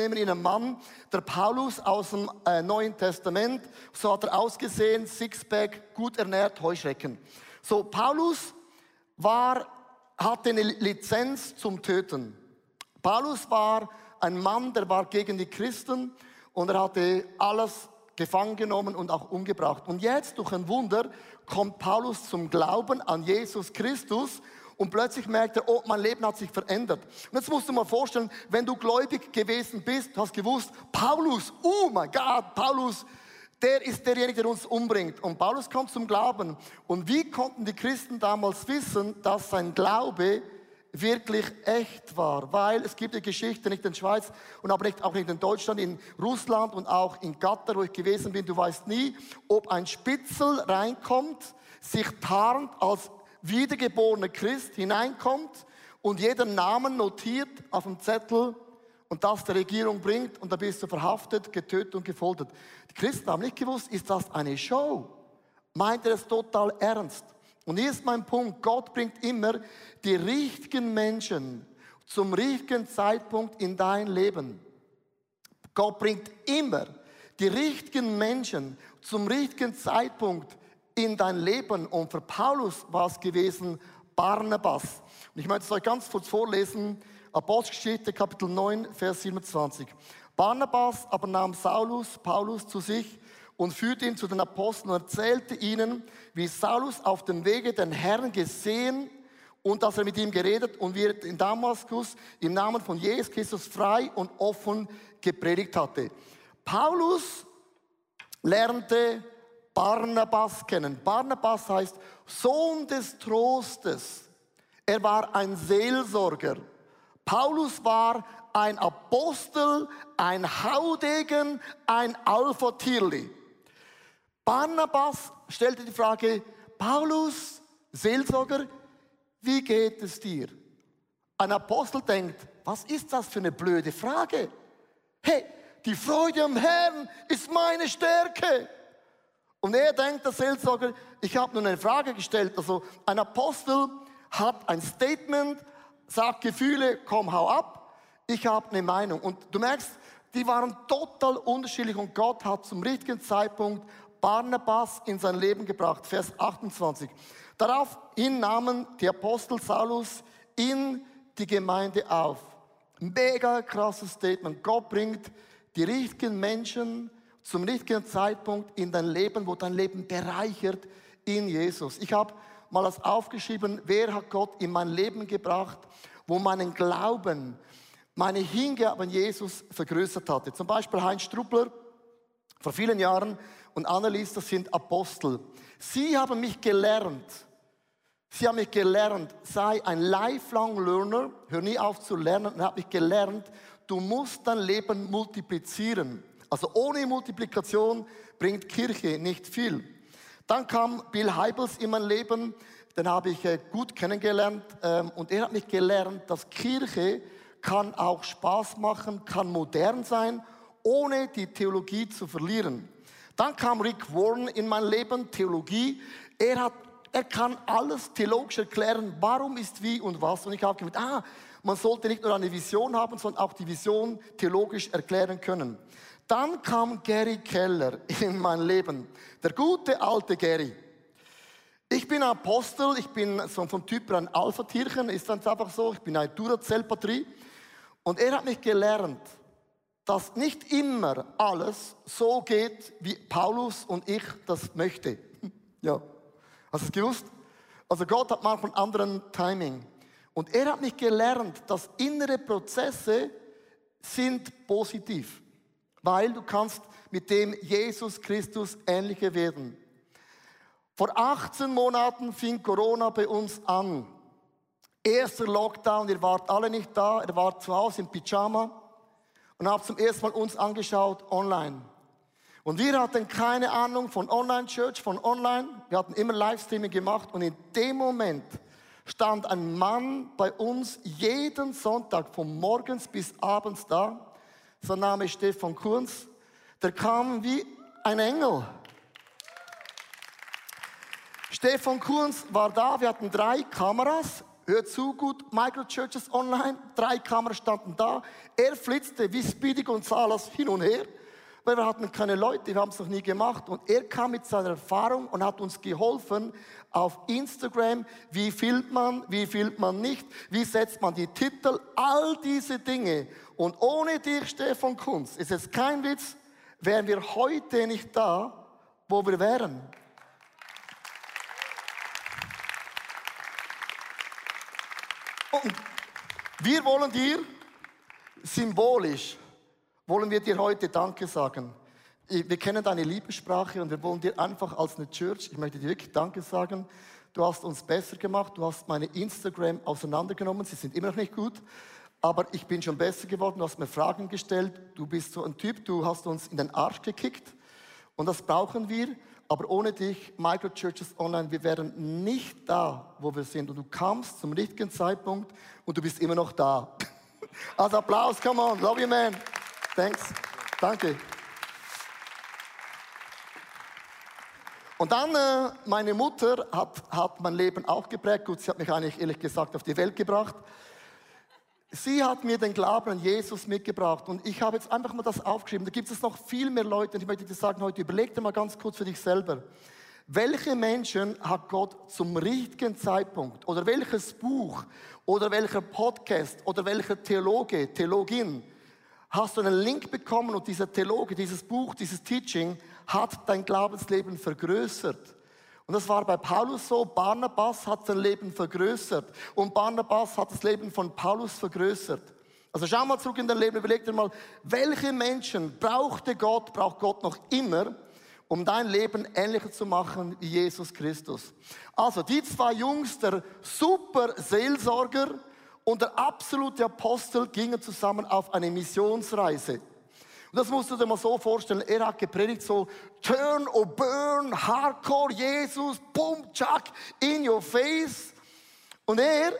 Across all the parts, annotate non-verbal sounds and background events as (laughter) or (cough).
nehmen Ihnen einen Mann, der Paulus aus dem äh, Neuen Testament. So hat er ausgesehen, Sixpack, gut ernährt, Heuschrecken. So, Paulus war, hatte eine Lizenz zum Töten. Paulus war ein Mann, der war gegen die Christen und er hatte alles gefangen genommen und auch umgebracht. Und jetzt durch ein Wunder kommt Paulus zum Glauben an Jesus Christus und plötzlich merkt er, oh, mein Leben hat sich verändert. Und jetzt musst du mal vorstellen, wenn du gläubig gewesen bist, hast gewusst, Paulus, oh mein Gott, Paulus, der ist derjenige, der uns umbringt. Und Paulus kommt zum Glauben. Und wie konnten die Christen damals wissen, dass sein Glaube wirklich echt war, weil es gibt eine Geschichte nicht in Schweiz und aber nicht, auch nicht in Deutschland, in Russland und auch in Katar, wo ich gewesen bin. Du weißt nie, ob ein Spitzel reinkommt, sich tarnt als wiedergeborener Christ hineinkommt und jeder Namen notiert auf dem Zettel und das der Regierung bringt und da bist du verhaftet, getötet und gefoltert. Die Christen haben nicht gewusst, ist das eine Show? Meint er es total ernst? Und hier ist mein Punkt. Gott bringt immer die richtigen Menschen zum richtigen Zeitpunkt in dein Leben. Gott bringt immer die richtigen Menschen zum richtigen Zeitpunkt in dein Leben. Und für Paulus war es gewesen Barnabas. Und ich möchte es euch ganz kurz vorlesen. Apostelgeschichte Kapitel 9, Vers 27. Barnabas aber nahm Saulus, Paulus zu sich und führte ihn zu den Aposteln und erzählte ihnen, wie Saulus auf dem Wege den Herrn gesehen und dass er mit ihm geredet und wie er in Damaskus im Namen von Jesus Christus frei und offen gepredigt hatte. Paulus lernte Barnabas kennen. Barnabas heißt Sohn des Trostes. Er war ein Seelsorger. Paulus war ein Apostel, ein Haudegen, ein Alpha-Tierli. Barnabas stellte die Frage, Paulus, Seelsorger, wie geht es dir? Ein Apostel denkt, was ist das für eine blöde Frage? Hey, die Freude am Herrn ist meine Stärke. Und er denkt, der Seelsorger, ich habe nur eine Frage gestellt. Also ein Apostel hat ein Statement, sagt Gefühle, komm, hau ab. Ich habe eine Meinung. Und du merkst, die waren total unterschiedlich und Gott hat zum richtigen Zeitpunkt Barnabas in sein Leben gebracht. Vers 28. Daraufhin nahmen die Apostel Saulus in die Gemeinde auf. Mega krasses Statement. Gott bringt die richtigen Menschen zum richtigen Zeitpunkt in dein Leben, wo dein Leben bereichert in Jesus. Ich habe mal das aufgeschrieben, wer hat Gott in mein Leben gebracht, wo meinen Glauben, meine Hingabe an Jesus vergrößert hatte. Zum Beispiel Heinz Struppler, vor vielen Jahren und Annelies, das sind Apostel. Sie haben mich gelernt, sie haben mich gelernt, sei ein lifelong learner, hör nie auf zu lernen und habe mich gelernt, du musst dein Leben multiplizieren. Also ohne Multiplikation bringt Kirche nicht viel. Dann kam Bill Heibels in mein Leben, den habe ich äh, gut kennengelernt ähm, und er hat mich gelernt, dass Kirche kann auch Spaß machen, kann modern sein, ohne die Theologie zu verlieren. Dann kam Rick Warren in mein Leben, Theologie. Er, hat, er kann alles theologisch erklären, warum ist wie und was. Und ich habe gedacht, ah, man sollte nicht nur eine Vision haben, sondern auch die Vision theologisch erklären können. Dann kam Gary Keller in mein Leben. Der gute alte Gary. Ich bin Apostel, ich bin so vom Typ ein Alpha-Tierchen, ist ganz einfach so. Ich bin ein Duracell-Batterie. Und er hat mich gelernt, dass nicht immer alles so geht, wie Paulus und ich das möchte. (laughs) Ja, hast du es gewusst? Also Gott hat manchmal einen anderen Timing. Und er hat mich gelernt, dass innere Prozesse sind positiv, weil du kannst mit dem Jesus Christus ähnlicher werden. Vor 18 Monaten fing Corona bei uns an. Erster Lockdown, ihr wart alle nicht da, er war zu Hause im Pyjama und habe zum ersten Mal uns angeschaut online. Und wir hatten keine Ahnung von Online-Church, von Online. Wir hatten immer Livestreaming gemacht und in dem Moment stand ein Mann bei uns jeden Sonntag von morgens bis abends da. Sein Name ist Stefan Kunz. Der kam wie ein Engel. Stefan Kunz war da. Wir hatten drei Kameras. hört zu gut, Microchurches online, drei Kameras standen da. Er flitzte wie Speedy Gonzales hin und her, weil wir hatten keine Leute, wir haben es noch nie gemacht. Und er kam mit seiner Erfahrung und hat uns geholfen auf Instagram, wie filmt man, wie filmt man nicht, wie setzt man die Titel, all diese Dinge. Und ohne dich, Stefan Kunz, ist es kein Witz, wären wir heute nicht da, wo wir wären. Und wir wollen dir symbolisch, wollen wir dir heute Danke sagen. Wir kennen deine Liebessprache und wir wollen dir einfach als eine Church, ich möchte dir wirklich Danke sagen. Du hast uns besser gemacht, du hast meine Instagram auseinandergenommen, sie sind immer noch nicht gut, aber ich bin schon besser geworden, du hast mir Fragen gestellt, du bist so ein Typ, du hast uns in den Arsch gekickt und das brauchen wir. Aber ohne dich, Microchurches Online, wir wären nicht da, wo wir sind. Und du kamst zum richtigen Zeitpunkt und du bist immer noch da. (laughs) Also Applaus, come on, love you man. Thanks, danke. Und dann, äh, meine Mutter hat, hat mein Leben auch geprägt. Gut, sie hat mich eigentlich ehrlich gesagt auf die Welt gebracht. Sie hat mir den Glauben an Jesus mitgebracht und ich habe jetzt einfach mal das aufgeschrieben. Da gibt es noch viel mehr Leute und ich möchte dir sagen heute, überleg dir mal ganz kurz für dich selber. Welche Menschen hat Gott zum richtigen Zeitpunkt oder welches Buch oder welcher Podcast oder welcher Theologe, Theologin hast du einen Link bekommen und dieser Theologe, dieses Buch, dieses Teaching hat dein Glaubensleben vergrößert? Und das war bei Paulus so. Barnabas hat sein Leben vergrößert. Und Barnabas hat das Leben von Paulus vergrößert. Also schau mal zurück in dein Leben, überleg dir mal, welche Menschen brauchte Gott, braucht Gott noch immer, um dein Leben ähnlicher zu machen wie Jesus Christus. Also die zwei Jungs, der super Seelsorger und der absolute Apostel, gingen zusammen auf eine Missionsreise. Und das musst du dir mal so vorstellen. Er hat gepredigt so, turn or burn, hardcore, Jesus, boom, chuck, in your face. Und er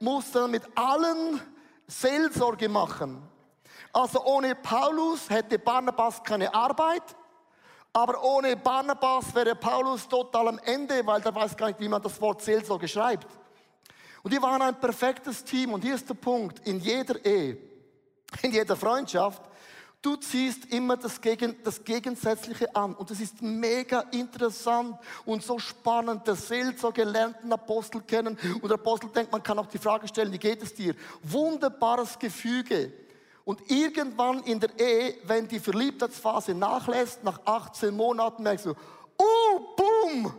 musste dann mit allen Seelsorge machen. Also ohne Paulus hätte Barnabas keine Arbeit. Aber ohne Barnabas wäre Paulus total am Ende, weil der weiß gar nicht, wie man das Wort Seelsorge schreibt. Und die waren ein perfektes Team. Und hier ist der Punkt. In jeder Ehe, in jeder Freundschaft Du ziehst immer das, Gegen, das Gegensätzliche an. Und das ist mega interessant und so spannend. Der so gelernten Apostel kennen. Und der Apostel denkt, man kann auch die Frage stellen, wie geht es dir? Wunderbares Gefüge. Und irgendwann in der Ehe, wenn die Verliebtheitsphase nachlässt, nach 18 Monaten merkst du, oh, boom,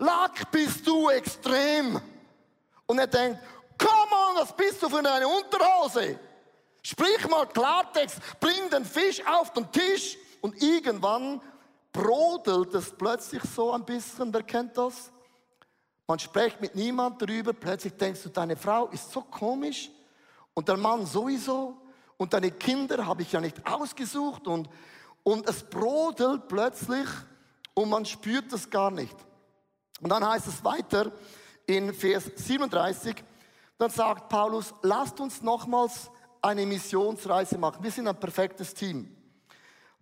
Lack bist du extrem. Und er denkt, come on, was bist du für eine Unterhose? Sprich mal Klartext, bring den Fisch auf den Tisch und irgendwann brodelt es plötzlich so ein bisschen, wer kennt das? Man spricht mit niemand darüber, plötzlich denkst du, deine Frau ist so komisch und der Mann sowieso und deine Kinder habe ich ja nicht ausgesucht und, und es brodelt plötzlich und man spürt es gar nicht. Und dann heißt es weiter in Vers 37, dann sagt Paulus, lasst uns nochmals eine Missionsreise machen. Wir sind ein perfektes Team.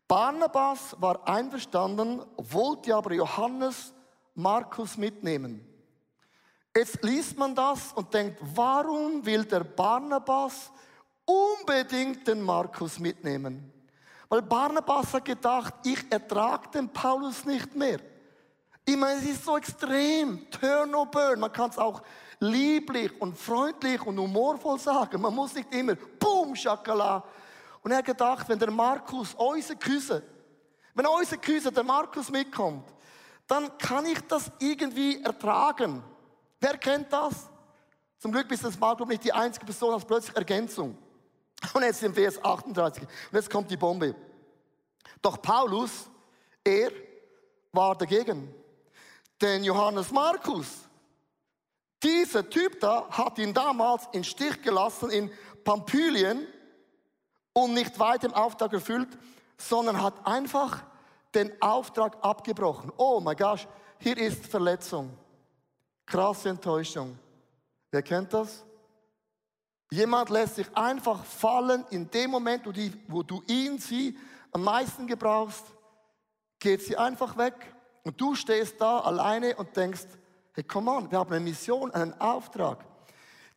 Barnabas war einverstanden, wollte aber Johannes Markus mitnehmen. Jetzt liest man das und denkt, warum will der Barnabas unbedingt den Markus mitnehmen? Weil Barnabas hat gedacht, ich ertrage den Paulus nicht mehr. Ich meine, es ist so extrem, turn or burn. Man kann es auch lieblich und freundlich und humorvoll sagen. Man muss nicht immer, boom, Schakala. Und er hat gedacht, wenn der Markus, unser Küsse, wenn unser Küsse, der Markus mitkommt, dann kann ich das irgendwie ertragen. Wer kennt das? Zum Glück bist das Markus nicht die einzige Person als plötzlich Ergänzung. Und jetzt im Vers 38. Und jetzt kommt die Bombe. Doch Paulus, er war dagegen. Denn Johannes Markus, dieser Typ da hat ihn damals in Stich gelassen in Pamphylien und nicht weit im Auftrag erfüllt, sondern hat einfach den Auftrag abgebrochen. Oh mein Gott, hier ist Verletzung. Krasse Enttäuschung. Wer kennt das? Jemand lässt sich einfach fallen in dem Moment, wo du ihn, sie am meisten gebrauchst, geht sie einfach weg und du stehst da alleine und denkst, Hey, come on, wir haben eine Mission, einen Auftrag.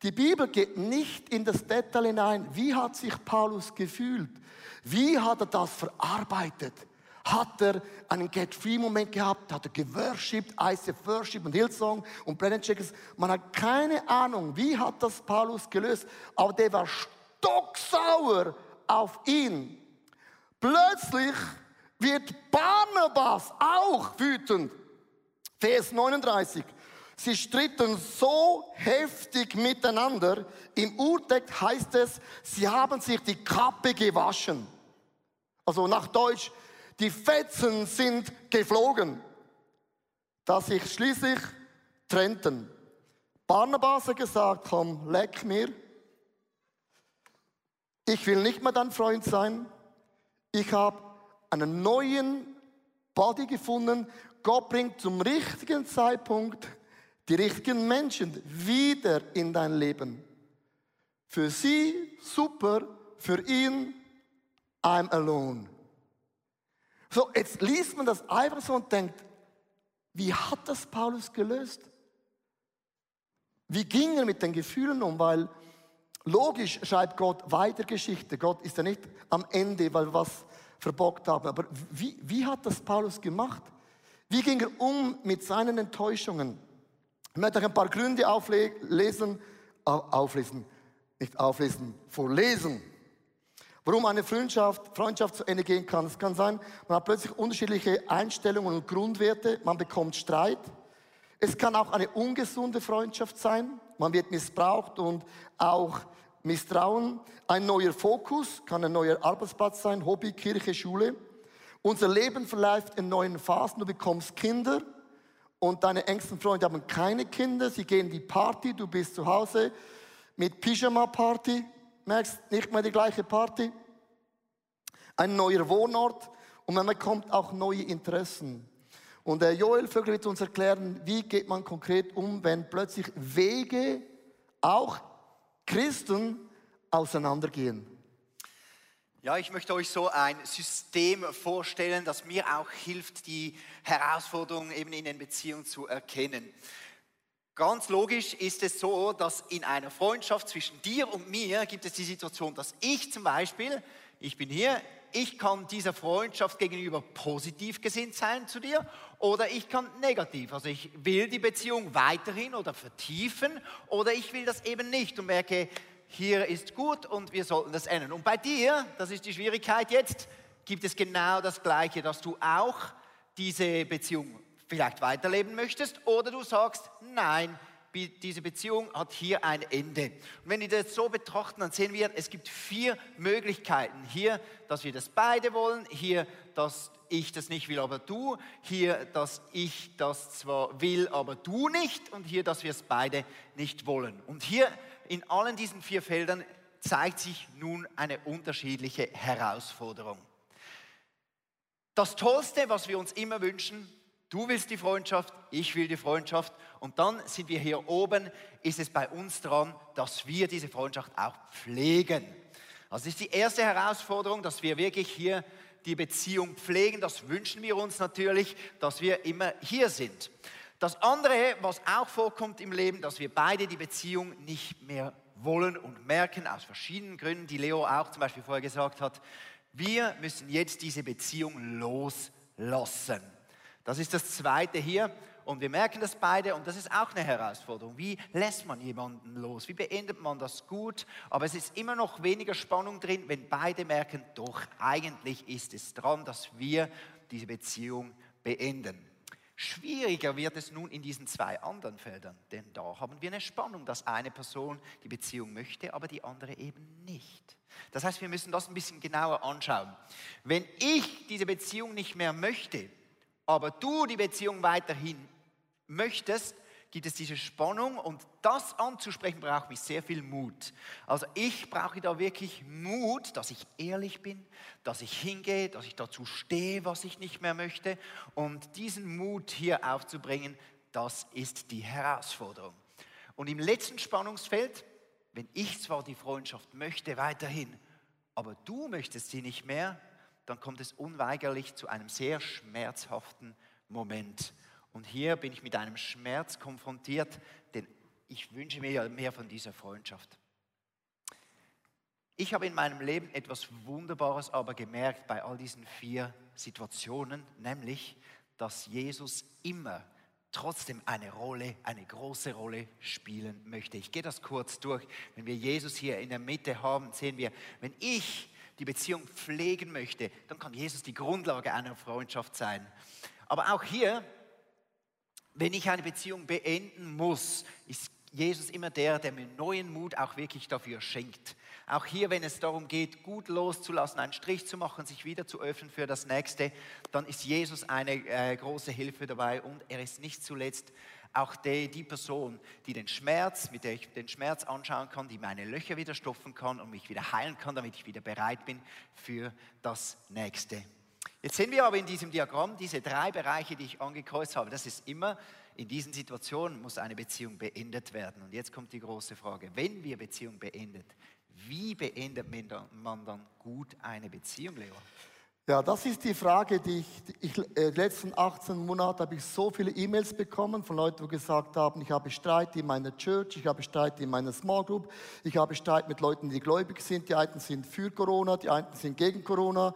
Die Bibel geht nicht in das Detail hinein. Wie hat sich Paulus gefühlt? Wie hat er das verarbeitet? Hat er einen Get-Free-Moment gehabt? Hat er geworshipped, ICF Worship und Hillsong und Brennan Checkers? Man hat keine Ahnung, wie hat das Paulus gelöst. Aber der war stocksauer auf ihn. Plötzlich wird Barnabas auch wütend. Vers 39. Sie stritten so heftig miteinander. Im Urtext heißt es, sie haben sich die Kappe gewaschen. Also nach Deutsch, die Fetzen sind geflogen, dass sich schließlich trennten. Barnabas hat gesagt, komm, leck mir. Ich will nicht mehr dein Freund sein. Ich habe einen neuen Body gefunden. Gott bringt zum richtigen Zeitpunkt die richtigen Menschen wieder in dein Leben. Für sie super, für ihn I'm alone. So, jetzt liest man das einfach so und denkt, wie hat das Paulus gelöst? Wie ging er mit den Gefühlen um? Weil logisch schreibt Gott weiter Geschichte. Gott ist ja nicht am Ende, weil wir was verbockt haben. Aber wie, wie hat das Paulus gemacht? Wie ging er um mit seinen Enttäuschungen? Ich möchte euch ein paar Gründe auflesen, auflesen, nicht auflesen, vorlesen. Warum eine Freundschaft, Freundschaft zu Ende gehen kann. Es kann sein, man hat plötzlich unterschiedliche Einstellungen und Grundwerte, man bekommt Streit. Es kann auch eine ungesunde Freundschaft sein, man wird missbraucht und auch Misstrauen. Ein neuer Fokus kann ein neuer Arbeitsplatz sein, Hobby, Kirche, Schule. Unser Leben verläuft in neuen Phasen, du bekommst Kinder, und deine engsten Freunde haben keine Kinder, sie gehen die Party, du bist zu Hause mit Pyjama-Party, merkst nicht mehr die gleiche Party. Ein neuer Wohnort und man bekommt auch neue Interessen. Und der Joel Vögel wird uns erklären, wie geht man konkret um, wenn plötzlich Wege, auch Christen, auseinandergehen. Ja, ich möchte euch so ein System vorstellen, das mir auch hilft, die Herausforderungen eben in den Beziehungen zu erkennen. Ganz logisch ist es so, dass in einer Freundschaft zwischen dir und mir gibt es die Situation, dass ich zum Beispiel, ich bin hier, ich kann dieser Freundschaft gegenüber positiv gesinnt sein zu dir oder ich kann negativ. Also ich will die Beziehung weiterhin oder vertiefen oder ich will das eben nicht und merke, hier ist gut und wir sollten das ändern. Und bei dir, das ist die Schwierigkeit jetzt, gibt es genau das Gleiche, dass du auch diese Beziehung vielleicht weiterleben möchtest oder du sagst, nein, diese Beziehung hat hier ein Ende. Und wenn wir das so betrachten, dann sehen wir, es gibt vier Möglichkeiten. Hier, dass wir das beide wollen, hier, dass ich das nicht will, aber du, hier, dass ich das zwar will, aber du nicht und hier, dass wir es beide nicht wollen. Und hier in allen diesen vier Feldern zeigt sich nun eine unterschiedliche Herausforderung. Das Tollste, was wir uns immer wünschen, du willst die Freundschaft, ich will die Freundschaft und dann sind wir hier oben, ist es bei uns dran, dass wir diese Freundschaft auch pflegen. Also ist die erste Herausforderung, dass wir wirklich hier die Beziehung pflegen. Das wünschen wir uns natürlich, dass wir immer hier sind. Das andere, was auch vorkommt im Leben, dass wir beide die Beziehung nicht mehr wollen und merken, aus verschiedenen Gründen, die Leo auch zum Beispiel vorher gesagt hat, wir müssen jetzt diese Beziehung loslassen. Das ist das Zweite hier. Und wir merken das beide und das ist auch eine Herausforderung. Wie lässt man jemanden los? Wie beendet man das gut? Aber es ist immer noch weniger Spannung drin, wenn beide merken, doch eigentlich ist es dran, dass wir diese Beziehung beenden. Schwieriger wird es nun in diesen zwei anderen Feldern, denn da haben wir eine Spannung, dass eine Person die Beziehung möchte, aber die andere eben nicht. Das heißt, wir müssen das ein bisschen genauer anschauen. Wenn ich diese Beziehung nicht mehr möchte, aber du die Beziehung weiterhin möchtest, gibt es diese Spannung und das anzusprechen braucht mich sehr viel Mut. Also ich brauche da wirklich Mut, dass ich ehrlich bin, dass ich hingehe, dass ich dazu stehe, was ich nicht mehr möchte und diesen Mut hier aufzubringen, das ist die Herausforderung. Und im letzten Spannungsfeld, wenn ich zwar die Freundschaft möchte weiterhin, aber du möchtest sie nicht mehr, dann kommt es unweigerlich zu einem sehr schmerzhaften Moment. Und hier bin ich mit einem Schmerz konfrontiert, den ich wünsche mir mehr von dieser Freundschaft. Ich habe in meinem Leben etwas Wunderbares aber gemerkt bei all diesen vier Situationen, nämlich, dass Jesus immer trotzdem eine Rolle, eine große Rolle spielen möchte. Ich gehe das kurz durch. Wenn wir Jesus hier in der Mitte haben, sehen wir, wenn ich die Beziehung pflegen möchte, dann kann Jesus die Grundlage einer Freundschaft sein. Aber auch hier, wenn ich eine Beziehung beenden muss, ist Jesus immer der, der mir neuen Mut auch wirklich dafür schenkt. Auch hier, wenn es darum geht, gut loszulassen, einen Strich zu machen, sich wieder zu öffnen für das Nächste, dann ist Jesus eine äh, große Hilfe dabei und er ist nicht zuletzt auch die, die Person, die den Schmerz, mit der ich den Schmerz anschauen kann, die meine Löcher wieder stopfen kann und mich wieder heilen kann, damit ich wieder bereit bin für das Nächste. Jetzt sehen wir aber in diesem Diagramm diese drei Bereiche, die ich angekreuzt habe. Das ist immer in diesen Situationen muss eine Beziehung beendet werden. Und jetzt kommt die große Frage, wenn wir Beziehung beendet, wie beendet man dann gut eine Beziehung, Leo? Ja, das ist die Frage, die ich, ich äh, die letzten 18 Monate habe ich so viele E-Mails bekommen von Leuten, die gesagt haben, ich habe Streit in meiner Church, ich habe Streit in meiner Small Group, ich habe Streit mit Leuten, die gläubig sind. Die einen sind für Corona, die einen sind gegen Corona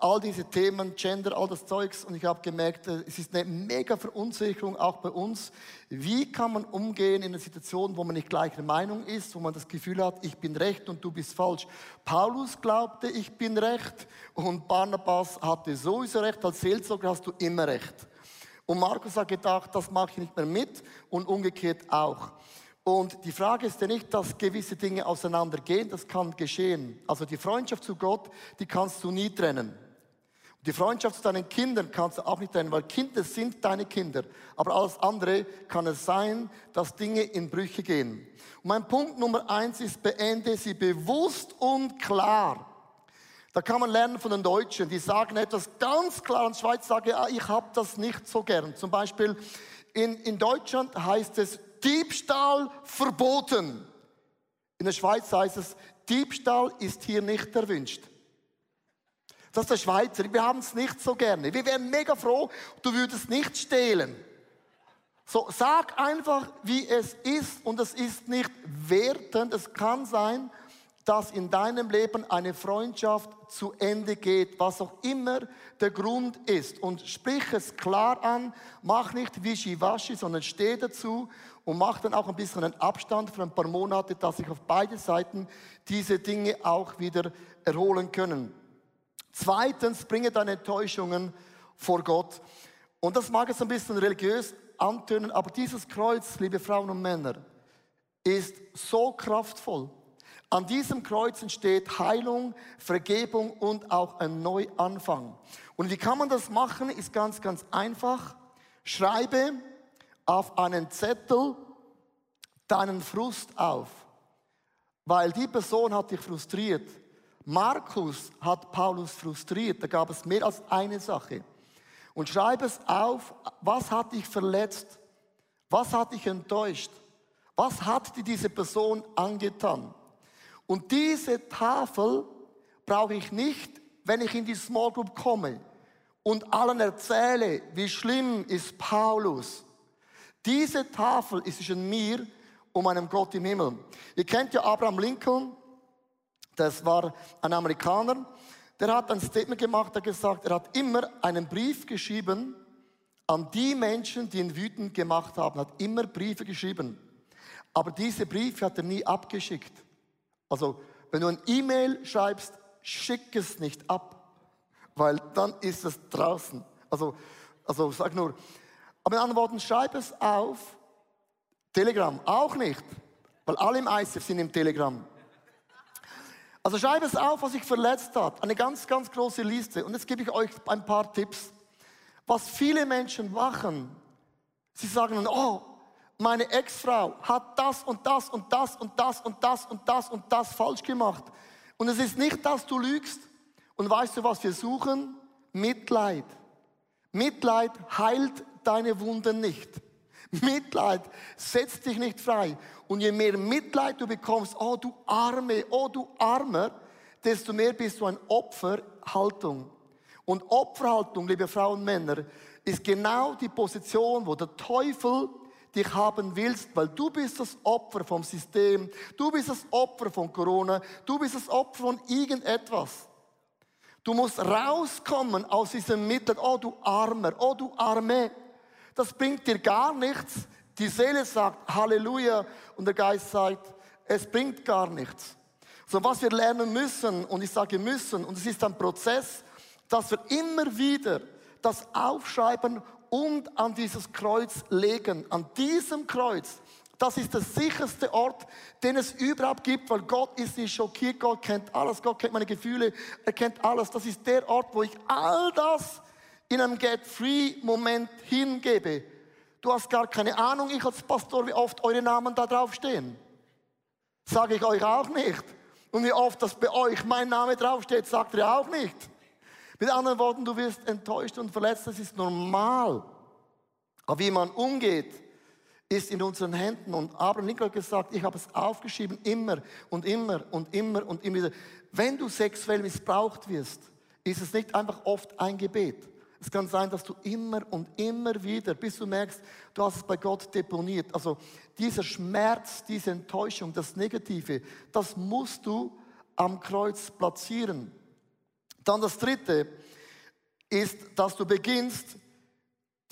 all diese Themen, Gender, all das Zeugs. Und ich habe gemerkt, äh, es ist eine mega Verunsicherung auch bei uns. Wie kann man umgehen in einer Situation, wo man nicht gleicher Meinung ist, wo man das Gefühl hat, ich bin recht und du bist falsch. Paulus glaubte, ich bin recht und Barnabas hatte sowieso recht. Als Seelsorger hast du immer recht. Und Markus hat gedacht, das mache ich nicht mehr mit und umgekehrt auch. Und die Frage ist ja nicht, dass gewisse Dinge auseinandergehen, das kann geschehen. Also die Freundschaft zu Gott, die kannst du nie trennen. Die Freundschaft zu deinen Kindern kannst du auch nicht trennen, weil Kinder sind deine Kinder. Aber alles andere kann es sein, dass Dinge in Brüche gehen. Und mein Punkt Nummer eins ist, beende sie bewusst und klar. Da kann man lernen von den Deutschen, die sagen etwas ganz klar. Der Schweiz sage ah, ich habe das nicht so gern. Zum Beispiel in, in Deutschland heißt es Diebstahl verboten. In der Schweiz heißt es, Diebstahl ist hier nicht erwünscht. Das ist der Schweizer. Wir haben es nicht so gerne. Wir wären mega froh, du würdest nicht stehlen. So, sag einfach, wie es ist und es ist nicht wertend. Es kann sein, dass in deinem Leben eine Freundschaft zu Ende geht, was auch immer der Grund ist. Und sprich es klar an, mach nicht wischiwaschi, sondern steh dazu und mach dann auch ein bisschen einen Abstand für ein paar Monate, dass sich auf beide Seiten diese Dinge auch wieder erholen können. Zweitens, bringe deine Enttäuschungen vor Gott. Und das mag jetzt ein bisschen religiös antönen, aber dieses Kreuz, liebe Frauen und Männer, ist so kraftvoll. An diesem Kreuz entsteht Heilung, Vergebung und auch ein Neuanfang. Und wie kann man das machen? Ist ganz, ganz einfach. Schreibe auf einen Zettel deinen Frust auf, weil die Person hat dich frustriert. Markus hat Paulus frustriert. Da gab es mehr als eine Sache. Und schreib es auf, was hat dich verletzt? Was hat dich enttäuscht? Was hat dir diese Person angetan? Und diese Tafel brauche ich nicht, wenn ich in die Small Group komme und allen erzähle, wie schlimm ist Paulus. Diese Tafel ist zwischen mir und meinem Gott im Himmel. Ihr kennt ja Abraham Lincoln, das war ein Amerikaner, der hat ein Statement gemacht, der gesagt, er hat immer einen Brief geschrieben an die Menschen, die ihn wütend gemacht haben, hat immer Briefe geschrieben. Aber diese Briefe hat er nie abgeschickt. Also, wenn du ein E-Mail schreibst, schick es nicht ab, weil dann ist es draußen. Also, also sag nur, aber in anderen Worten, schreib es auf. Telegram auch nicht, weil alle im ICF sind im Telegram. Also schreibe es auf, was sich verletzt hat. Eine ganz, ganz große Liste. Und jetzt gebe ich euch ein paar Tipps. Was viele Menschen machen, sie sagen dann, oh, meine Ex-Frau hat das und das und das und das und das und das und das falsch gemacht. Und es ist nicht, dass du lügst. Und weißt du, was wir suchen? Mitleid. Mitleid heilt deine Wunden nicht. (laughs) Mitleid setzt dich nicht frei. Und je mehr Mitleid du bekommst, oh du Arme, oh du Armer, desto mehr bist du ein Opferhaltung. Und Opferhaltung, liebe Frauen und Männer, ist genau die Position, wo der Teufel dich haben willst, weil du bist das Opfer vom System, du bist das Opfer von Corona, du bist das Opfer von irgendetwas. Du musst rauskommen aus diesem Mittel, oh du Armer, oh du Arme. Das bringt dir gar nichts. Die Seele sagt Halleluja und der Geist sagt, es bringt gar nichts. So was wir lernen müssen, und ich sage müssen, und es ist ein Prozess, dass wir immer wieder das aufschreiben und an dieses Kreuz legen. An diesem Kreuz. Das ist der sicherste Ort, den es überhaupt gibt, weil Gott ist nicht schockiert, Gott kennt alles, Gott kennt meine Gefühle, er kennt alles. Das ist der Ort, wo ich all das in einem Get-Free-Moment hingebe. Du hast gar keine Ahnung, ich als Pastor, wie oft eure Namen da draufstehen. Sage ich euch auch nicht. Und wie oft das bei euch mein Name draufsteht, sagt ihr auch nicht. Mit anderen Worten, du wirst enttäuscht und verletzt, das ist normal. Aber wie man umgeht, ist in unseren Händen. Und Abraham Lincoln hat gesagt, ich habe es aufgeschrieben, immer und immer und immer und immer wieder. Wenn du sexuell missbraucht wirst, ist es nicht einfach oft ein Gebet. Es kann sein, dass du immer und immer wieder, bis du merkst, du hast es bei Gott deponiert. Also dieser Schmerz, diese Enttäuschung, das Negative, das musst du am Kreuz platzieren. Dann das Dritte ist, dass du beginnst,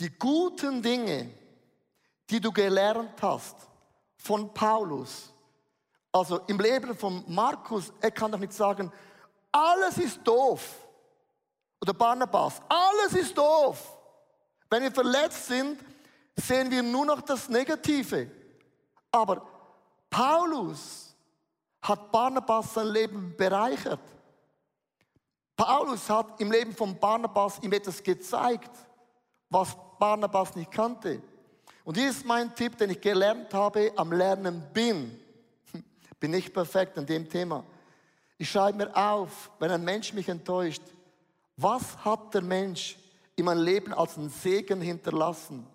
die guten Dinge, die du gelernt hast von Paulus, also im Leben von Markus, er kann doch nicht sagen, alles ist doof. Oder Barnabas, alles ist doof. Wenn wir verletzt sind, sehen wir nur noch das Negative. Aber Paulus hat Barnabas sein Leben bereichert. Paulus hat im Leben von Barnabas ihm etwas gezeigt, was Barnabas nicht kannte. Und hier ist mein Tipp, den ich gelernt habe, am Lernen bin. (laughs) Bin nicht perfekt an dem Thema. Ich schreibe mir auf, wenn ein Mensch mich enttäuscht, was hat der Mensch in meinem Leben als einen Segen hinterlassen?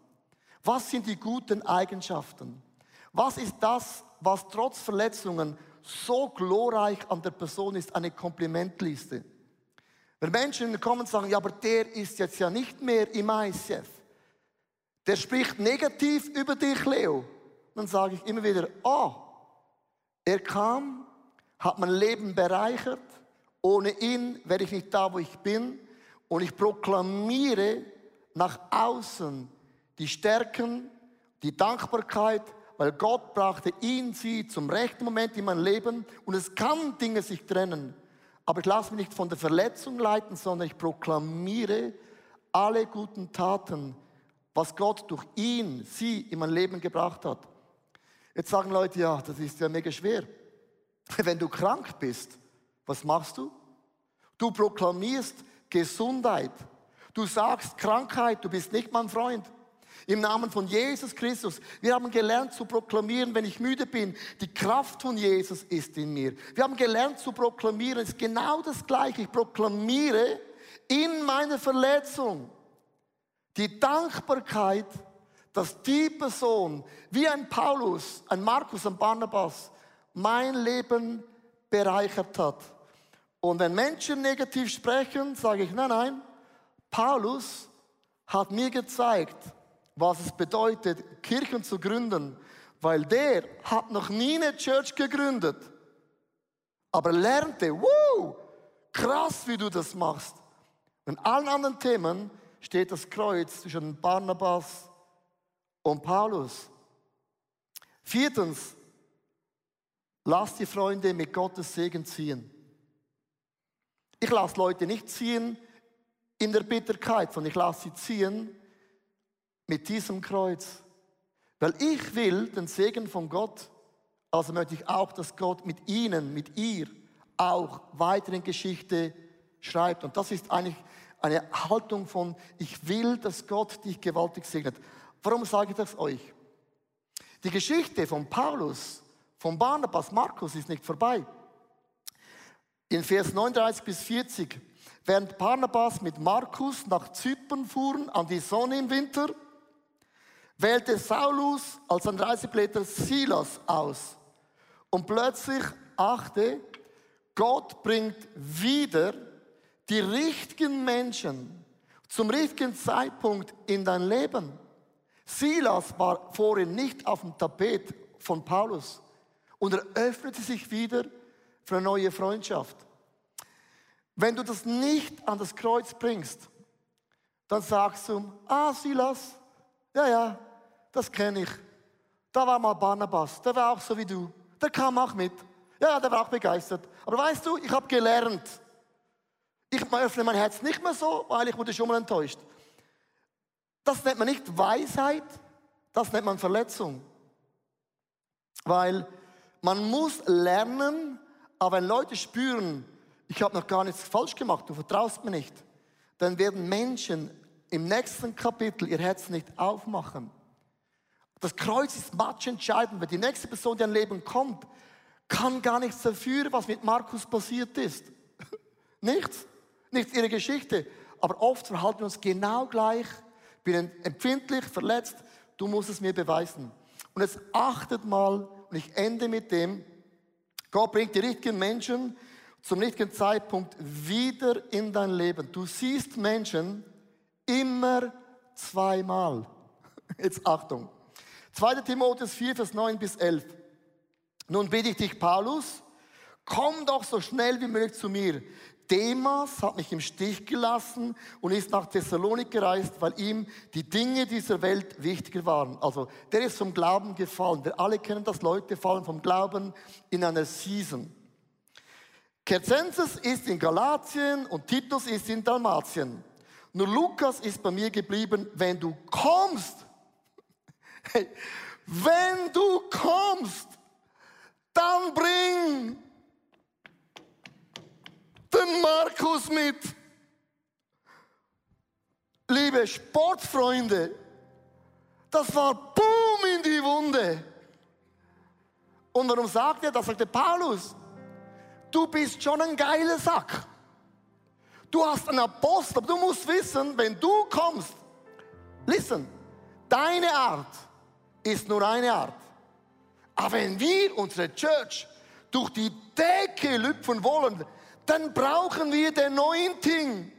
Was sind die guten Eigenschaften? Was ist das, was trotz Verletzungen so glorreich an der Person ist, eine Komplimentliste? Wenn Menschen kommen und sagen, ja, aber der ist jetzt ja nicht mehr im ICF. Der spricht negativ über dich, Leo. Dann sage ich immer wieder, oh, er kam, hat mein Leben bereichert. Ohne ihn wäre ich nicht da, wo ich bin. Und ich proklamiere nach außen die Stärken, die Dankbarkeit, weil Gott brachte ihn, sie zum rechten Moment in mein Leben. Und es kann Dinge sich trennen. Aber ich lasse mich nicht von der Verletzung leiten, sondern ich proklamiere alle guten Taten, was Gott durch ihn, sie in mein Leben gebracht hat. Jetzt sagen Leute, ja, das ist ja mega schwer. (laughs) Wenn du krank bist, was machst du? Du proklamierst Gesundheit. Du sagst Krankheit, du bist nicht mein Freund. Im Namen von Jesus Christus. Wir haben gelernt zu proklamieren, wenn ich müde bin, die Kraft von Jesus ist in mir. Wir haben gelernt zu proklamieren, es ist genau das Gleiche. Ich proklamiere in meiner Verletzung die Dankbarkeit, dass die Person, wie ein Paulus, ein Markus, ein Barnabas, mein Leben bereichert hat. Und wenn Menschen negativ sprechen, sage ich, nein, nein, Paulus hat mir gezeigt, was es bedeutet, Kirchen zu gründen, weil der hat noch nie eine Church gegründet, aber lernte, wow, krass, wie du das machst. In allen anderen Themen steht das Kreuz zwischen Barnabas und Paulus. Viertens, lass die Freunde mit Gottes Segen ziehen. Ich lasse Leute nicht ziehen in der Bitterkeit, sondern ich lasse sie ziehen mit diesem Kreuz. Weil ich will den Segen von Gott, also möchte ich auch, dass Gott mit ihnen, mit ihr auch weiter in Geschichte schreibt. Und das ist eigentlich eine Haltung von, ich will, dass Gott dich gewaltig segnet. Warum sage ich das euch? Die Geschichte von Paulus, von Barnabas, Markus ist nicht vorbei. In Vers 39 bis 40, während Barnabas mit Markus nach Zypern fuhren an die Sonne im Winter, wählte Saulus als ein Reiseblätter Silas aus. Und plötzlich achte, Gott bringt wieder die richtigen Menschen zum richtigen Zeitpunkt in dein Leben. Silas war vorhin nicht auf dem Tapet von Paulus und er öffnete sich wieder für eine neue Freundschaft. Wenn du das nicht an das Kreuz bringst, dann sagst du, ah Silas, ja, ja, das kenne ich. Da war mal Barnabas, der war auch so wie du. Der kam auch mit. Ja, der war auch begeistert. Aber weißt du, ich habe gelernt. Ich öffne mein Herz nicht mehr so, weil ich wurde schon mal enttäuscht. Das nennt man nicht Weisheit, das nennt man Verletzung. Weil man muss lernen, aber wenn Leute spüren, ich habe noch gar nichts falsch gemacht, du vertraust mir nicht, dann werden Menschen im nächsten Kapitel ihr Herz nicht aufmachen. Das Kreuz ist entscheidend, weil die nächste Person, die ein Leben kommt, kann gar nichts dafür, was mit Markus passiert ist. (laughs) nichts. Nichts ihre Geschichte. Aber oft verhalten wir uns genau gleich. Bin empfindlich, verletzt. Du musst es mir beweisen. Und jetzt achtet mal, und ich ende mit dem, Gott bringt die richtigen Menschen zum richtigen Zeitpunkt wieder in dein Leben. Du siehst Menschen immer zweimal. (laughs) Jetzt Achtung. 2. Timotheus 4, Vers 9 bis 11. Nun bitte ich dich, Paulus, komm doch so schnell wie möglich zu mir. Demas hat mich im Stich gelassen und ist nach Thessalonik gereist, weil ihm die Dinge dieser Welt wichtiger waren. Also der ist vom Glauben gefallen. Wir alle kennen das, Leute fallen vom Glauben in einer Season. Kerzenses ist in Galatien und Titus ist in Dalmatien. Nur Lukas ist bei mir geblieben, wenn du kommst. (laughs) Hey, wenn du kommst, dann bring den Markus mit. Liebe Sportfreunde, das war Boom in die Wunde. Und warum sagt er das? Sagte Paulus, du bist schon ein geiler Sack. Du hast einen Apostel, aber du musst wissen, wenn du kommst, listen, deine Art ist nur eine Art. Aber wenn wir unsere Church durch die Decke lüpfen wollen, dann brauchen wir den Anointing.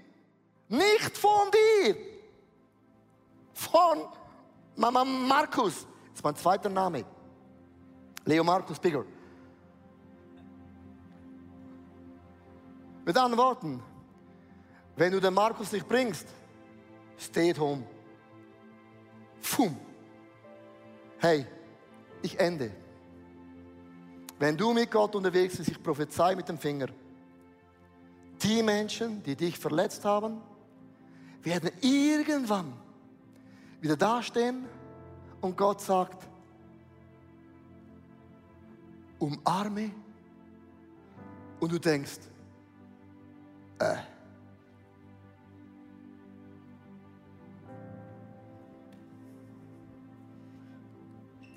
Nicht von dir. Von Mama Markus. Das ist mein zweiter Name. Leo Markus Bigger. Mit anderen Worten, wenn du den Markus nicht bringst, stay at home. Fum. Hey, ich ende. Wenn du mit Gott unterwegs bist, ich prophezei mit dem Finger. Die Menschen, die dich verletzt haben, werden irgendwann wieder dastehen und Gott sagt, umarme und du denkst, äh.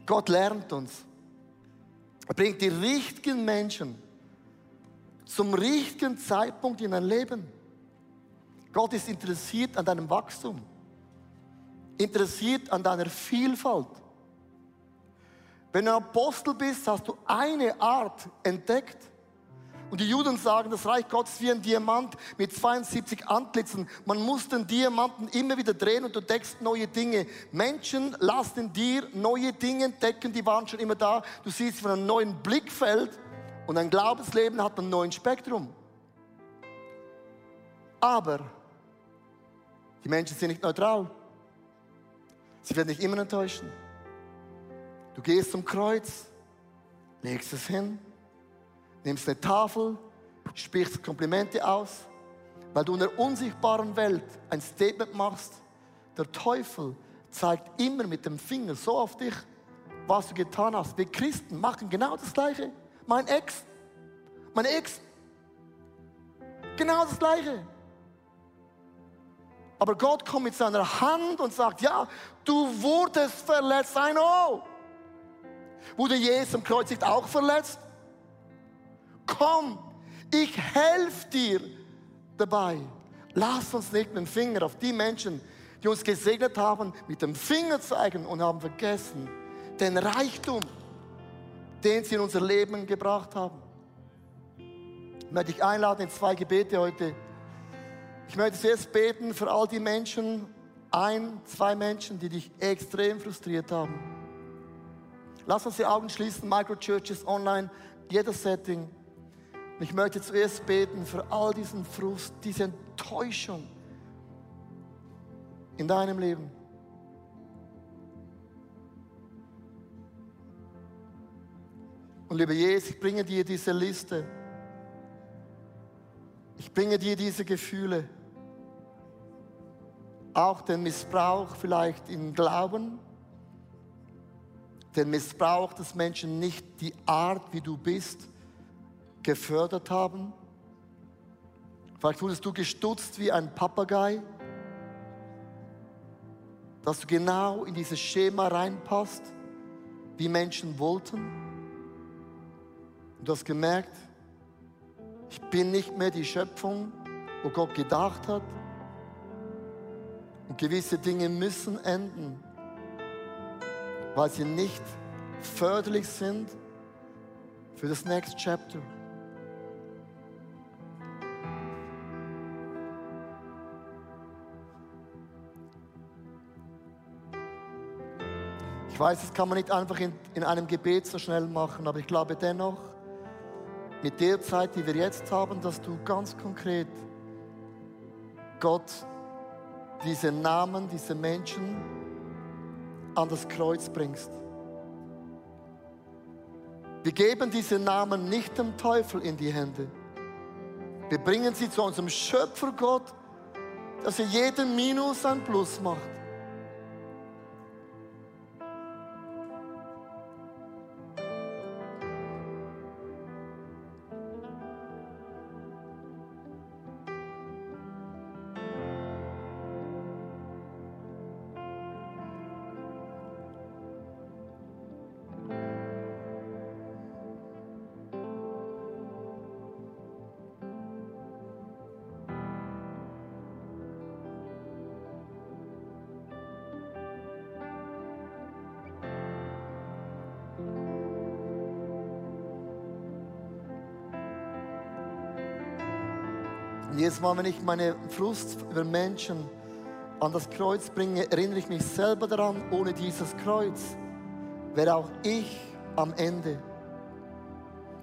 Gott lernt uns. Er bringt die richtigen Menschen zum richtigen Zeitpunkt in dein Leben. Gott ist interessiert an deinem Wachstum, interessiert an deiner Vielfalt. Wenn du ein Apostel bist, hast du eine Art entdeckt. Und die Juden sagen, das Reich Gottes ist wie ein Diamant mit 72 Antlitzen. Man muss den Diamanten immer wieder drehen und du entdeckst neue Dinge. Menschen lassen dir neue Dinge entdecken, die waren schon immer da. Du siehst von einem neuen Blickfeld und ein Glaubensleben hat einen neuen Spektrum. Aber die Menschen sind nicht neutral. Sie werden dich immer enttäuschen. Du gehst zum Kreuz, legst es hin, nimmst eine Tafel, sprichst Komplimente aus, weil du in der unsichtbaren Welt ein Statement machst. Der Teufel zeigt immer mit dem Finger so auf dich, was du getan hast. Wir Christen machen genau das Gleiche. Mein Ex, meine Ex, genau das Gleiche. Aber Gott kommt mit seiner Hand und sagt, ja, du wurdest verletzt, I know. Wurde Jesus am Kreuz nicht auch verletzt? Komm, ich helfe dir dabei. Lass uns nicht mit dem Finger auf die Menschen, die uns gesegnet haben, mit dem Finger zeigen und haben vergessen den Reichtum, den sie in unser Leben gebracht haben. Ich möchte dich einladen in zwei Gebete heute. Ich möchte zuerst beten für all die Menschen, ein, zwei Menschen, die dich extrem frustriert haben. Lass uns die Augen schließen, Microchurches online, jedes Setting. Ich möchte zuerst beten für all diesen Frust, diese Enttäuschung in deinem Leben. Und lieber Jesus, ich bringe dir diese Liste. Ich bringe dir diese Gefühle. Auch den Missbrauch vielleicht im Glauben. Den Missbrauch, dass Menschen nicht die Art, wie du bist, gefördert haben. Vielleicht wurdest du gestutzt wie ein Papagei, dass du genau in dieses Schema reinpasst, wie Menschen wollten. Du hast gemerkt, ich bin nicht mehr die Schöpfung, wo Gott gedacht hat. Und gewisse Dinge müssen enden, weil sie nicht förderlich sind für das Next Chapter. Ich weiß, das kann man nicht einfach in, in einem Gebet so schnell machen, aber ich glaube dennoch, mit der Zeit, die wir jetzt haben, dass du ganz konkret Gott diese Namen, diese Menschen an das Kreuz bringst. Wir geben diese Namen nicht dem Teufel in die Hände. Wir bringen sie zu unserem Schöpfer Gott, dass er jeden Minus ein Plus macht. Jedes Mal, wenn ich meine Frust über Menschen an das Kreuz bringe, erinnere ich mich selber daran, ohne dieses Kreuz wäre auch ich am Ende.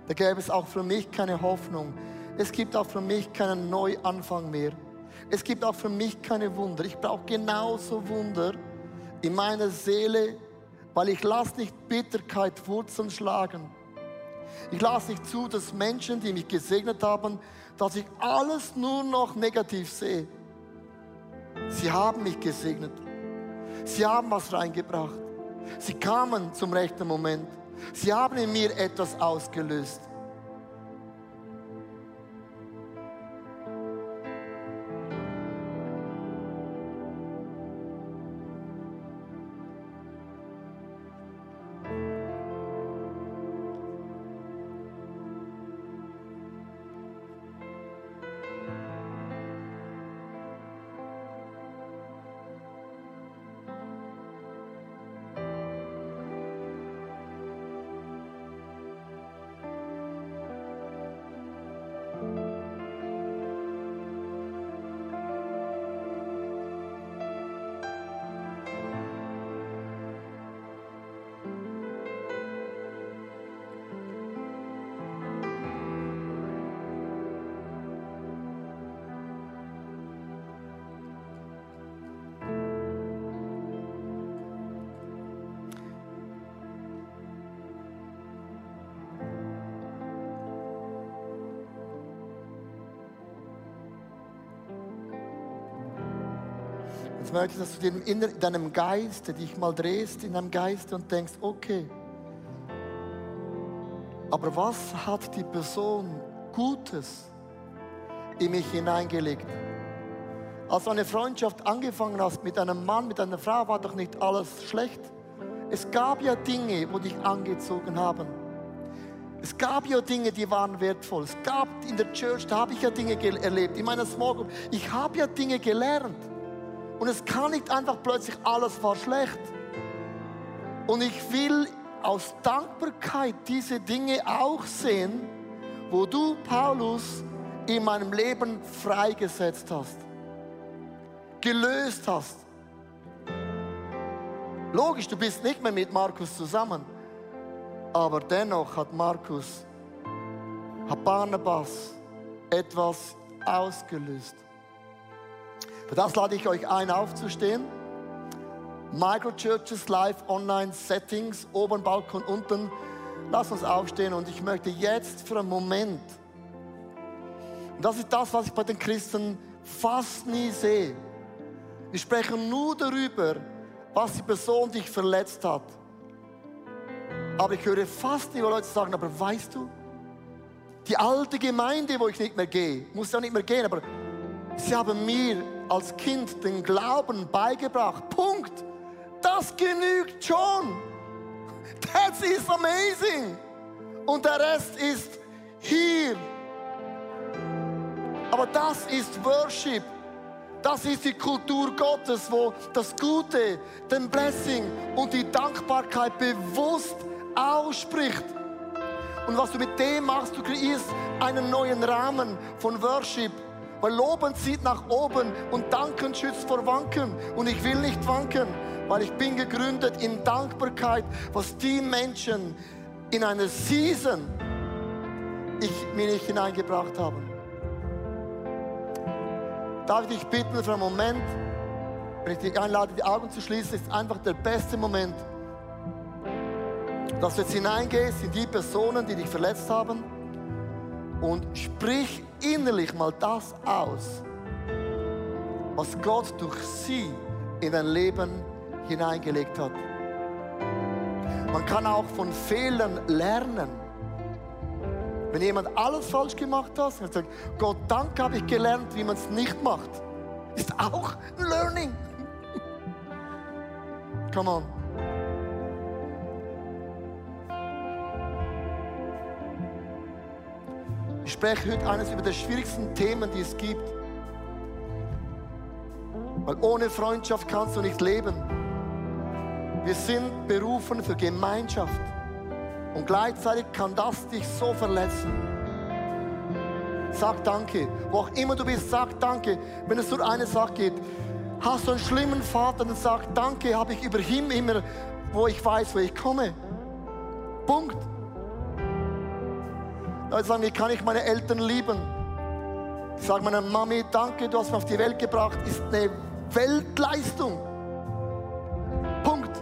Da gäbe es auch für mich keine Hoffnung. Es gibt auch für mich keinen Neuanfang mehr. Es gibt auch für mich keine Wunder. Ich brauche genauso Wunder in meiner Seele, weil ich lasse nicht Bitterkeit Wurzeln schlagen. Ich lasse nicht zu, dass Menschen, die mich gesegnet haben, dass ich alles nur noch negativ sehe. Sie haben mich gesegnet. Sie haben was reingebracht. Sie kamen zum rechten Moment. Sie haben in mir etwas ausgelöst. Jetzt möchte ich, dass du in deinem Geiste dich mal drehst, in deinem Geiste und denkst, okay, aber was hat die Person Gutes in mich hineingelegt? Als du eine Freundschaft angefangen hast mit einem Mann, mit einer Frau, war doch nicht alles schlecht. Es gab ja Dinge, wo dich angezogen haben. Es gab ja Dinge, die waren wertvoll. Es gab in der Church, da habe ich ja Dinge erlebt. In meiner Small Group, ich habe ja Dinge gelernt. Und es kann nicht einfach plötzlich alles war schlecht. Und ich will aus Dankbarkeit diese Dinge auch sehen, wo du, Paulus, in meinem Leben freigesetzt hast, gelöst hast, Logisch, du bist nicht mehr mit Markus zusammen. Aber dennoch hat Markus, hat Barnabas etwas ausgelöst. Für das lade ich euch ein, aufzustehen. Microchurches Live Online Settings, oben Balkon, unten. Lass uns aufstehen und ich möchte jetzt für einen Moment, und das ist das, was ich bei den Christen fast nie sehe. Wir sprechen nur darüber, was die Person dich verletzt hat. Aber ich höre fast nie, wo Leute sagen, aber weißt du, die alte Gemeinde, wo ich nicht mehr gehe, muss ja nicht mehr gehen, aber sie haben mir als Kind den Glauben beigebracht. Punkt. Das genügt schon. That is amazing. Und der Rest ist hier. Aber das ist Worship. Das ist die Kultur Gottes, wo das Gute, den Blessing und die Dankbarkeit bewusst ausspricht. Und was du mit dem machst, du kreierst einen neuen Rahmen von Worship. Weil Loben zieht nach oben und Danken schützt vor Wanken. Und ich will nicht wanken, weil ich bin gegründet in Dankbarkeit, was die Menschen in eine Season ich mir nicht hineingebracht haben. Darf ich dich bitten für einen Moment, wenn ich dich einlade, die Augen zu schließen, ist einfach der beste Moment, dass du jetzt hineingehst in die Personen, die dich verletzt haben und sprich innerlich mal das aus, was Gott durch sie in dein Leben hineingelegt hat. Man kann auch von Fehlern lernen. Wenn jemand alles falsch gemacht hat, und sagt, Gott, danke, habe ich gelernt, wie man es nicht macht. Ist auch ein Learning. (laughs) Come on. Spreche heute eines über die schwierigsten Themen, die es gibt. Weil ohne Freundschaft kannst du nicht leben. Wir sind berufen für Gemeinschaft. Und gleichzeitig kann das dich so verletzen. Sag Danke. Wo auch immer du bist, sag Danke. Wenn es nur eine Sache geht, hast du einen schlimmen Vater, dann sag Danke, habe ich über ihn immer, wo ich weiß, wo ich komme. Punkt. Leute sagen, wie kann ich meine Eltern lieben? Ich sage meiner Mami, danke, du hast mich auf die Welt gebracht, ist eine Weltleistung. Punkt.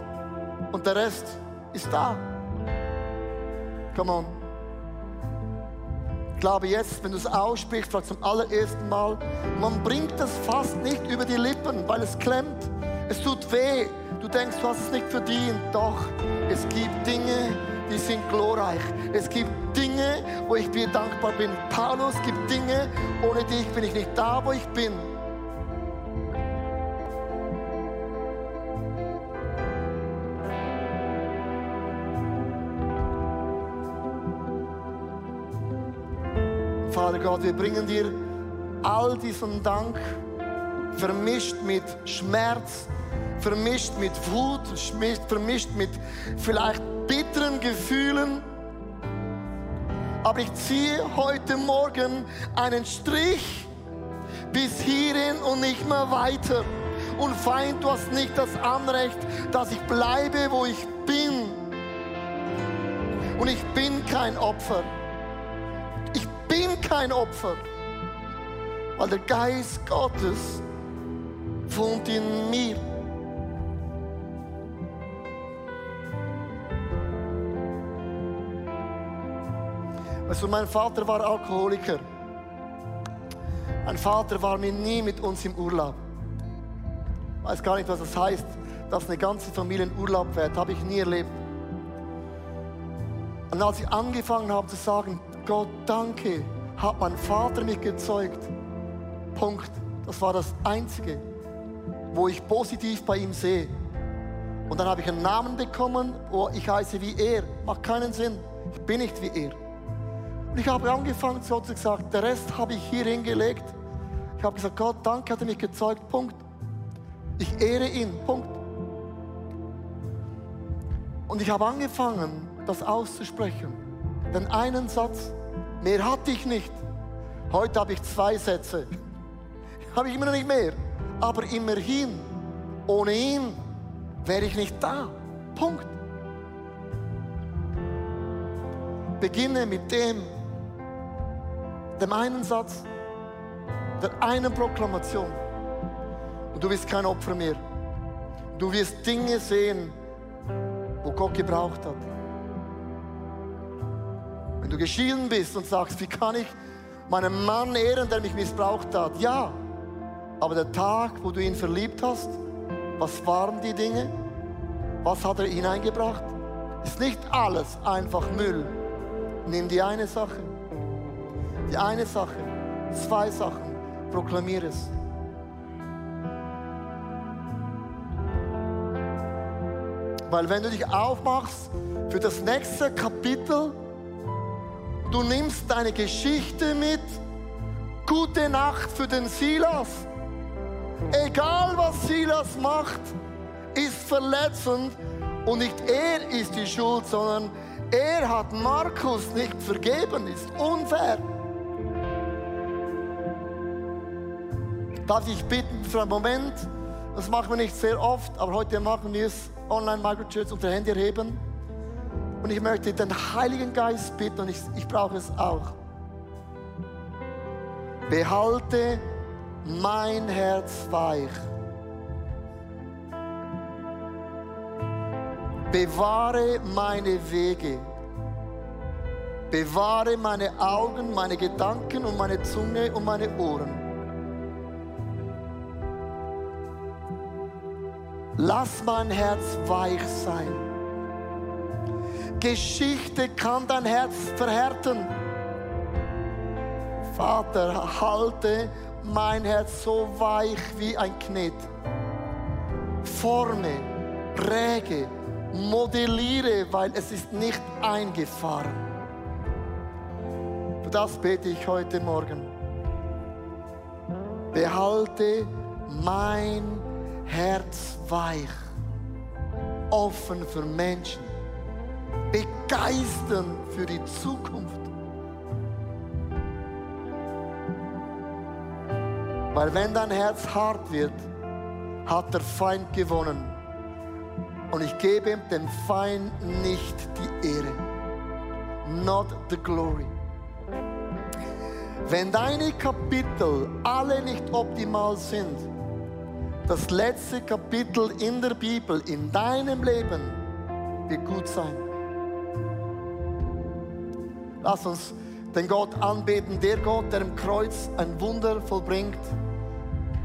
Und der Rest ist da. Come on. Ich glaube jetzt, wenn du es aussprichst, vielleicht zum allerersten Mal, man bringt das fast nicht über die Lippen, weil es klemmt. Es tut weh. Du denkst, du hast es nicht verdient. Doch, es gibt Dinge, die sind glorreich. Es gibt Dinge, wo ich dir dankbar bin. Paulus gibt Dinge, ohne dich bin ich nicht da, wo ich bin. Vater Gott, wir bringen dir all diesen Dank, vermischt mit Schmerz, vermischt mit Wut, vermischt mit vielleicht bitteren Gefühlen. Aber ich ziehe heute Morgen einen Strich bis hierhin und nicht mehr weiter. Und Feind, du hast nicht das Anrecht, dass ich bleibe, wo ich bin. Und ich bin kein Opfer. Ich bin kein Opfer. Weil der Geist Gottes wohnt in mir. Also mein Vater war Alkoholiker. Mein Vater war mir nie mit uns im Urlaub. Ich weiß gar nicht, was das heißt, dass eine ganze Familie in Urlaub fährt. Habe ich nie erlebt. Und als ich angefangen habe zu sagen, Gott, danke, hat mein Vater mich gezeugt. Punkt. Das war das Einzige, wo ich positiv bei ihm sehe. Und dann habe ich einen Namen bekommen, wo ich heiße wie er. Macht keinen Sinn. Ich bin nicht wie er. Und ich habe angefangen, so zu sagen, der Rest habe ich hier hingelegt. Ich habe gesagt, Gott, danke, hat er mich gezeugt. Punkt. Ich ehre ihn. Punkt. Und ich habe angefangen, das auszusprechen. Den einen Satz, mehr hatte ich nicht. Heute habe ich zwei Sätze. (laughs) Habe ich immer noch nicht mehr. Aber immerhin, ohne ihn wäre ich nicht da. Punkt. Beginne mit dem, dem einen Satz, der einen Proklamation. Und du bist kein Opfer mehr. Du wirst Dinge sehen, wo Gott gebraucht hat. Wenn du geschieden bist und sagst, wie kann ich meinen Mann ehren, der mich missbraucht hat? Ja, aber der Tag, wo du ihn verliebt hast, was waren die Dinge? Was hat er hineingebracht? Ist nicht alles einfach Müll. Nimm die eine Sache. Die eine Sache. Zwei Sachen. Proklamiere es. Weil wenn du dich aufmachst für das nächste Kapitel, du nimmst deine Geschichte mit, gute Nacht für den Silas. Egal was Silas macht, ist verletzend und nicht er ist die Schuld, sondern er hat Markus nicht vergeben, ist unfair. Darf ich bitten für einen Moment? Das machen wir nicht sehr oft, aber heute machen wir es online Microchurch unter Handy erheben. Und ich möchte den Heiligen Geist bitten, und ich, ich brauche es auch. Behalte mein Herz weich. Bewahre meine Wege. Bewahre meine Augen, meine Gedanken und meine Zunge und meine Ohren. Lass mein Herz weich sein. Geschichte kann dein Herz verhärten. Vater, halte mein Herz so weich wie ein Knet. Forme, präge, modelliere, weil es ist nicht eingefahren. Für das bete ich heute Morgen. Behalte mein Herz Herz weich, offen für Menschen, begeistern für die Zukunft. Weil wenn dein Herz hart wird, hat der Feind gewonnen. Und ich gebe dem Feind nicht die Ehre. Not the glory. Wenn deine Kapitel alle nicht optimal sind, das letzte Kapitel in der Bibel, in deinem Leben, wird gut sein. Lass uns den Gott anbeten, der Gott, der im Kreuz ein Wunder vollbringt,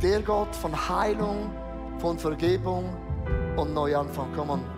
der Gott von Heilung, von Vergebung und Neuanfang. Komm on.